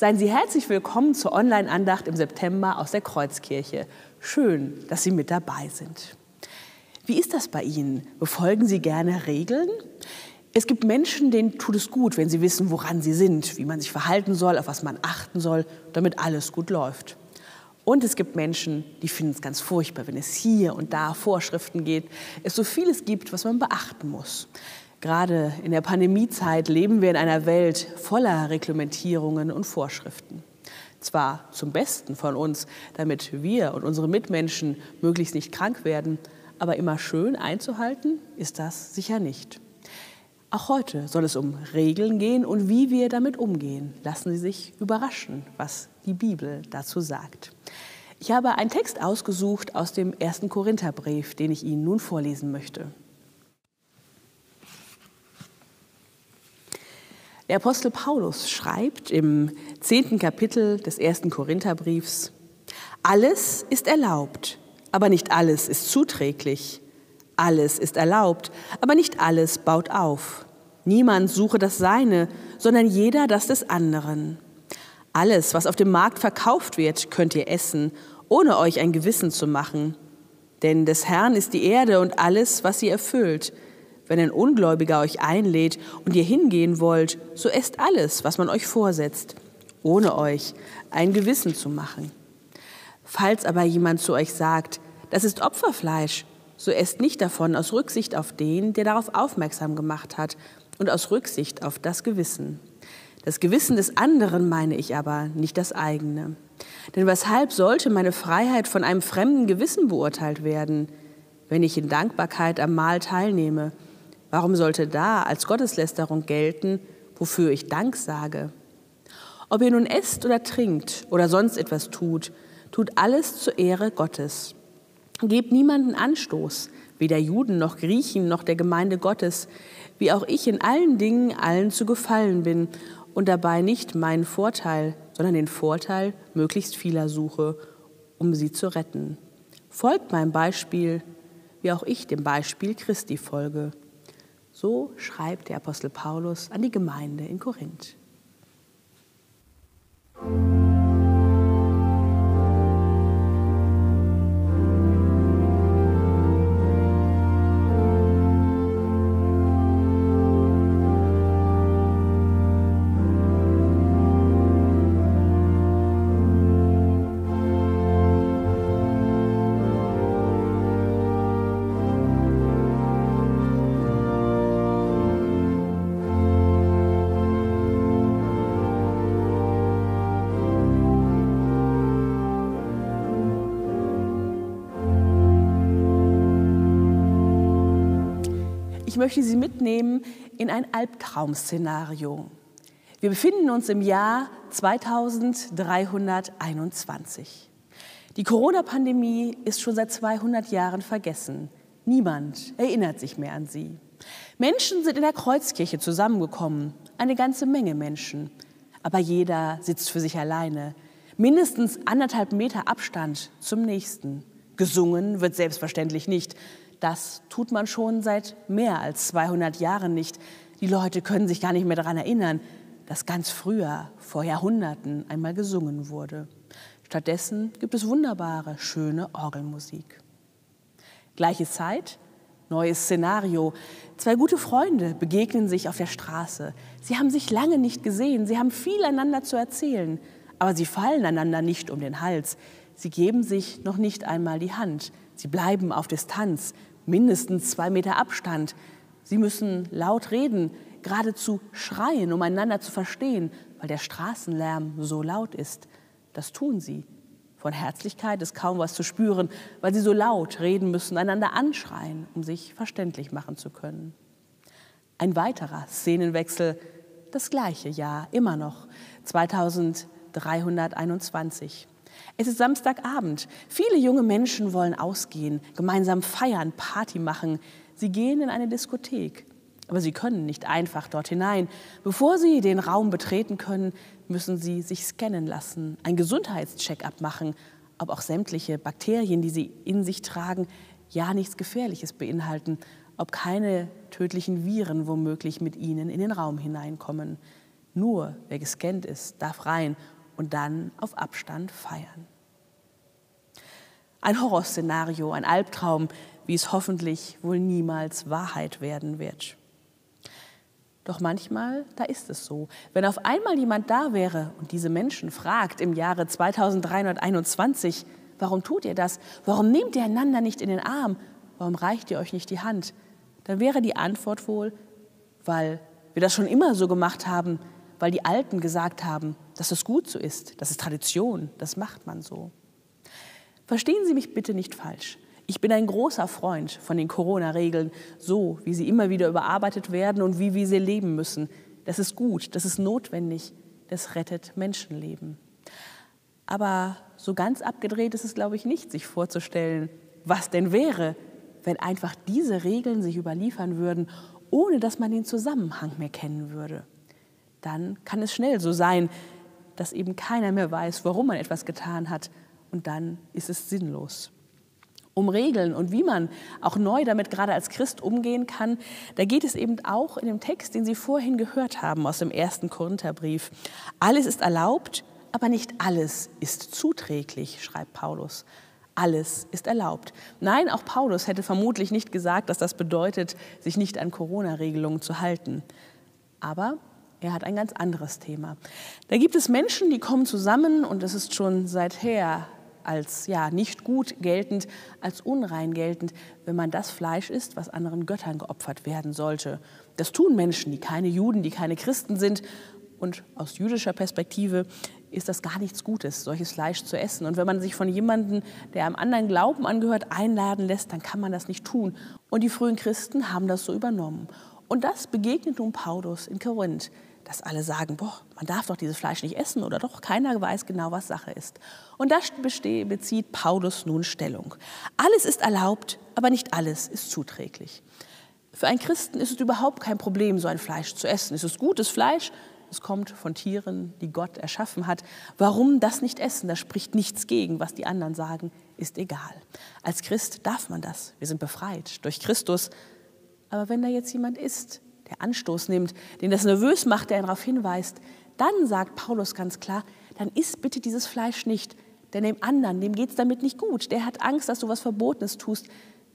Seien Sie herzlich willkommen zur Online-Andacht im September aus der Kreuzkirche. Schön, dass Sie mit dabei sind. Wie ist das bei Ihnen? Befolgen Sie gerne Regeln? Es gibt Menschen, denen tut es gut, wenn sie wissen, woran sie sind, wie man sich verhalten soll, auf was man achten soll, damit alles gut läuft. Und es gibt Menschen, die finden es ganz furchtbar, wenn es hier und da Vorschriften geht, es so vieles gibt, was man beachten muss. Gerade in der Pandemiezeit leben wir in einer Welt voller Reglementierungen und Vorschriften. Zwar zum Besten von uns, damit wir und unsere Mitmenschen möglichst nicht krank werden, aber immer schön einzuhalten ist das sicher nicht. Auch heute soll es um Regeln gehen und wie wir damit umgehen. Lassen Sie sich überraschen, was die Bibel dazu sagt. Ich habe einen Text ausgesucht aus dem ersten Korintherbrief, den ich Ihnen nun vorlesen möchte. Der Apostel Paulus schreibt im zehnten Kapitel des ersten Korintherbriefs, alles ist erlaubt, aber nicht alles ist zuträglich. Alles ist erlaubt, aber nicht alles baut auf. Niemand suche das Seine, sondern jeder das des anderen. Alles, was auf dem Markt verkauft wird, könnt ihr essen, ohne euch ein Gewissen zu machen. Denn des Herrn ist die Erde und alles, was sie erfüllt. Wenn ein Ungläubiger euch einlädt und ihr hingehen wollt, so esst alles, was man euch vorsetzt, ohne euch ein Gewissen zu machen. Falls aber jemand zu euch sagt, das ist Opferfleisch, so esst nicht davon aus Rücksicht auf den, der darauf aufmerksam gemacht hat und aus Rücksicht auf das Gewissen. Das Gewissen des anderen meine ich aber, nicht das eigene. Denn weshalb sollte meine Freiheit von einem fremden Gewissen beurteilt werden, wenn ich in Dankbarkeit am Mahl teilnehme? Warum sollte da als Gotteslästerung gelten, wofür ich Dank sage? Ob ihr nun esst oder trinkt oder sonst etwas tut, tut alles zur Ehre Gottes. Gebt niemanden Anstoß, weder Juden noch Griechen noch der Gemeinde Gottes, wie auch ich in allen Dingen allen zu gefallen bin und dabei nicht meinen Vorteil, sondern den Vorteil möglichst vieler suche, um sie zu retten. Folgt meinem Beispiel, wie auch ich dem Beispiel Christi folge. So schreibt der Apostel Paulus an die Gemeinde in Korinth. Möchte Sie mitnehmen in ein Albtraum-Szenario. Wir befinden uns im Jahr 2321. Die Corona-Pandemie ist schon seit 200 Jahren vergessen. Niemand erinnert sich mehr an sie. Menschen sind in der Kreuzkirche zusammengekommen, eine ganze Menge Menschen. Aber jeder sitzt für sich alleine. Mindestens anderthalb Meter Abstand zum nächsten. Gesungen wird selbstverständlich nicht. Das tut man schon seit mehr als 200 Jahren nicht. Die Leute können sich gar nicht mehr daran erinnern, dass ganz früher, vor Jahrhunderten, einmal gesungen wurde. Stattdessen gibt es wunderbare, schöne Orgelmusik. Gleiche Zeit, neues Szenario. Zwei gute Freunde begegnen sich auf der Straße. Sie haben sich lange nicht gesehen, sie haben viel einander zu erzählen, aber sie fallen einander nicht um den Hals. Sie geben sich noch nicht einmal die Hand. Sie bleiben auf Distanz, mindestens zwei Meter Abstand. Sie müssen laut reden, geradezu schreien, um einander zu verstehen, weil der Straßenlärm so laut ist. Das tun sie. Von Herzlichkeit ist kaum was zu spüren, weil sie so laut reden müssen, einander anschreien, um sich verständlich machen zu können. Ein weiterer Szenenwechsel, das gleiche Jahr, immer noch, 2321. Es ist Samstagabend. Viele junge Menschen wollen ausgehen, gemeinsam feiern, Party machen. Sie gehen in eine Diskothek. Aber sie können nicht einfach dort hinein. Bevor sie den Raum betreten können, müssen sie sich scannen lassen, ein Gesundheitscheck-up machen, ob auch sämtliche Bakterien, die sie in sich tragen, ja nichts Gefährliches beinhalten, ob keine tödlichen Viren womöglich mit ihnen in den Raum hineinkommen. Nur wer gescannt ist, darf rein und dann auf Abstand feiern. Ein Horrorszenario, ein Albtraum, wie es hoffentlich wohl niemals Wahrheit werden wird. Doch manchmal, da ist es so. Wenn auf einmal jemand da wäre und diese Menschen fragt im Jahre 2321, warum tut ihr das? Warum nehmt ihr einander nicht in den Arm? Warum reicht ihr euch nicht die Hand? Dann wäre die Antwort wohl, weil wir das schon immer so gemacht haben, weil die Alten gesagt haben, dass es gut so ist, das ist Tradition, das macht man so. Verstehen Sie mich bitte nicht falsch. Ich bin ein großer Freund von den Corona-Regeln, so wie sie immer wieder überarbeitet werden und wie wir sie leben müssen. Das ist gut, das ist notwendig, das rettet Menschenleben. Aber so ganz abgedreht ist es, glaube ich, nicht, sich vorzustellen, was denn wäre, wenn einfach diese Regeln sich überliefern würden, ohne dass man den Zusammenhang mehr kennen würde. Dann kann es schnell so sein, dass eben keiner mehr weiß, warum man etwas getan hat und dann ist es sinnlos. Um Regeln und wie man auch neu damit gerade als Christ umgehen kann, da geht es eben auch in dem Text, den Sie vorhin gehört haben aus dem ersten Korintherbrief. Alles ist erlaubt, aber nicht alles ist zuträglich, schreibt Paulus. Alles ist erlaubt. Nein, auch Paulus hätte vermutlich nicht gesagt, dass das bedeutet, sich nicht an Corona-Regelungen zu halten. Aber er hat ein ganz anderes Thema. Da gibt es Menschen, die kommen zusammen und es ist schon seither als ja, nicht gut geltend, als unrein geltend, wenn man das Fleisch isst, was anderen Göttern geopfert werden sollte. Das tun Menschen, die keine Juden, die keine Christen sind. Und aus jüdischer Perspektive ist das gar nichts Gutes, solches Fleisch zu essen. Und wenn man sich von jemandem, der einem anderen Glauben angehört, einladen lässt, dann kann man das nicht tun. Und die frühen Christen haben das so übernommen. Und das begegnet nun Paulus in Korinth dass alle sagen, boah, man darf doch dieses Fleisch nicht essen oder doch, keiner weiß genau, was Sache ist. Und da bezieht Paulus nun Stellung. Alles ist erlaubt, aber nicht alles ist zuträglich. Für einen Christen ist es überhaupt kein Problem, so ein Fleisch zu essen. Es ist gutes Fleisch, es kommt von Tieren, die Gott erschaffen hat. Warum das nicht essen? Da spricht nichts gegen, was die anderen sagen, ist egal. Als Christ darf man das. Wir sind befreit durch Christus. Aber wenn da jetzt jemand ist, der Anstoß nimmt, den das nervös macht, der ihn darauf hinweist, dann sagt Paulus ganz klar, dann isst bitte dieses Fleisch nicht, denn dem anderen, dem geht es damit nicht gut, der hat Angst, dass du was Verbotenes tust,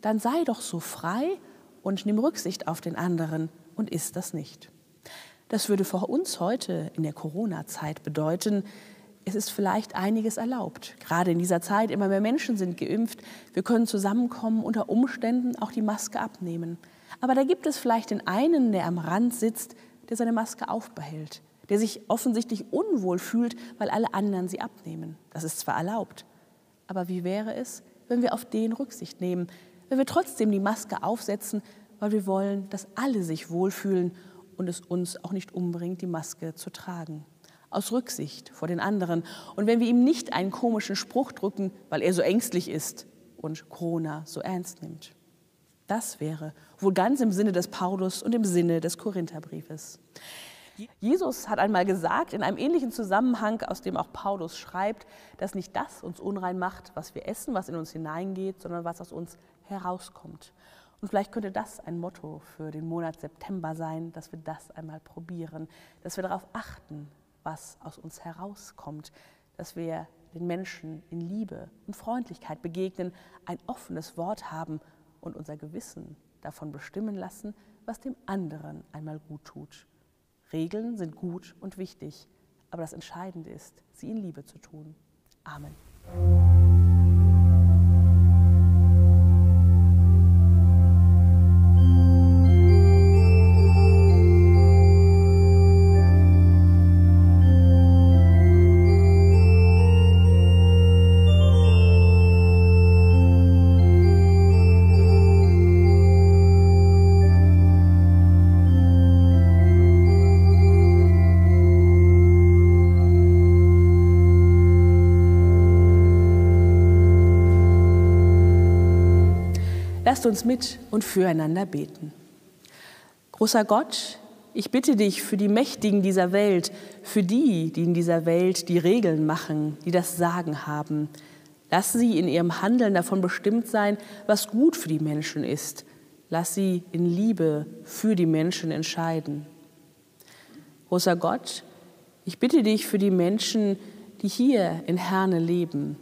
dann sei doch so frei und nimm Rücksicht auf den anderen und isst das nicht. Das würde für uns heute in der Corona-Zeit bedeuten, es ist vielleicht einiges erlaubt. Gerade in dieser Zeit immer mehr Menschen sind geimpft. Wir können zusammenkommen, unter Umständen auch die Maske abnehmen. Aber da gibt es vielleicht den einen, der am Rand sitzt, der seine Maske aufbehält, der sich offensichtlich unwohl fühlt, weil alle anderen sie abnehmen. Das ist zwar erlaubt, aber wie wäre es, wenn wir auf den Rücksicht nehmen, wenn wir trotzdem die Maske aufsetzen, weil wir wollen, dass alle sich wohlfühlen und es uns auch nicht umbringt, die Maske zu tragen. Aus Rücksicht vor den anderen. Und wenn wir ihm nicht einen komischen Spruch drücken, weil er so ängstlich ist und Corona so ernst nimmt. Das wäre wohl ganz im Sinne des Paulus und im Sinne des Korintherbriefes. Jesus hat einmal gesagt, in einem ähnlichen Zusammenhang, aus dem auch Paulus schreibt, dass nicht das uns unrein macht, was wir essen, was in uns hineingeht, sondern was aus uns herauskommt. Und vielleicht könnte das ein Motto für den Monat September sein, dass wir das einmal probieren, dass wir darauf achten, was aus uns herauskommt, dass wir den Menschen in Liebe und Freundlichkeit begegnen, ein offenes Wort haben und unser Gewissen davon bestimmen lassen, was dem anderen einmal gut tut. Regeln sind gut und wichtig, aber das Entscheidende ist, sie in Liebe zu tun. Amen. Lasst uns mit und füreinander beten. Großer Gott, ich bitte dich für die Mächtigen dieser Welt, für die, die in dieser Welt die Regeln machen, die das Sagen haben. Lass sie in ihrem Handeln davon bestimmt sein, was gut für die Menschen ist. Lass sie in Liebe für die Menschen entscheiden. Großer Gott, ich bitte dich für die Menschen, die hier in Herne leben,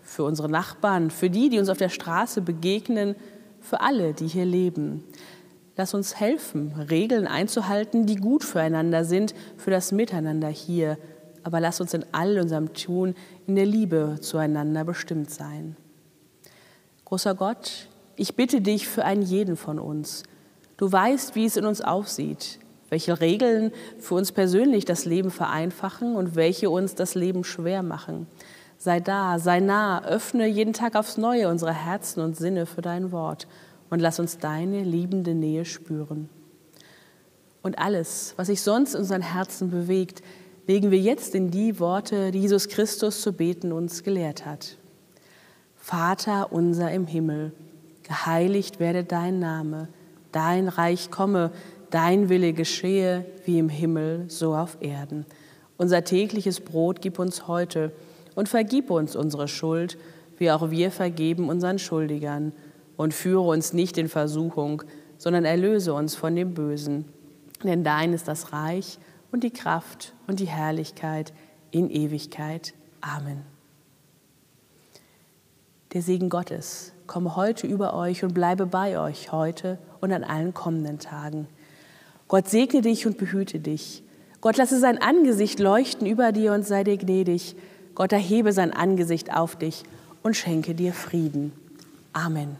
für unsere Nachbarn, für die, die uns auf der Straße begegnen, für alle, die hier leben. Lass uns helfen, Regeln einzuhalten, die gut füreinander sind, für das Miteinander hier. Aber lass uns in all unserem Tun in der Liebe zueinander bestimmt sein. Großer Gott, ich bitte dich für einen jeden von uns. Du weißt, wie es in uns aussieht, welche Regeln für uns persönlich das Leben vereinfachen und welche uns das Leben schwer machen. Sei da, sei nah, öffne jeden Tag aufs Neue unsere Herzen und Sinne für dein Wort und lass uns deine liebende Nähe spüren. Und alles, was sich sonst in unseren Herzen bewegt, legen wir jetzt in die Worte, die Jesus Christus zu beten uns gelehrt hat. Vater unser im Himmel, geheiligt werde dein Name, dein Reich komme, dein Wille geschehe, wie im Himmel, so auf Erden. Unser tägliches Brot gib uns heute und vergib uns unsere Schuld, wie auch wir vergeben unseren Schuldigern. Und führe uns nicht in Versuchung, sondern erlöse uns von dem Bösen. Denn dein ist das Reich und die Kraft und die Herrlichkeit in Ewigkeit. Amen. Der Segen Gottes komme heute über euch und bleibe bei euch heute und an allen kommenden Tagen. Gott segne dich und behüte dich. Gott lasse sein Angesicht leuchten über dir und sei dir gnädig. Gott erhebe sein Angesicht auf dich und schenke dir Frieden. Amen.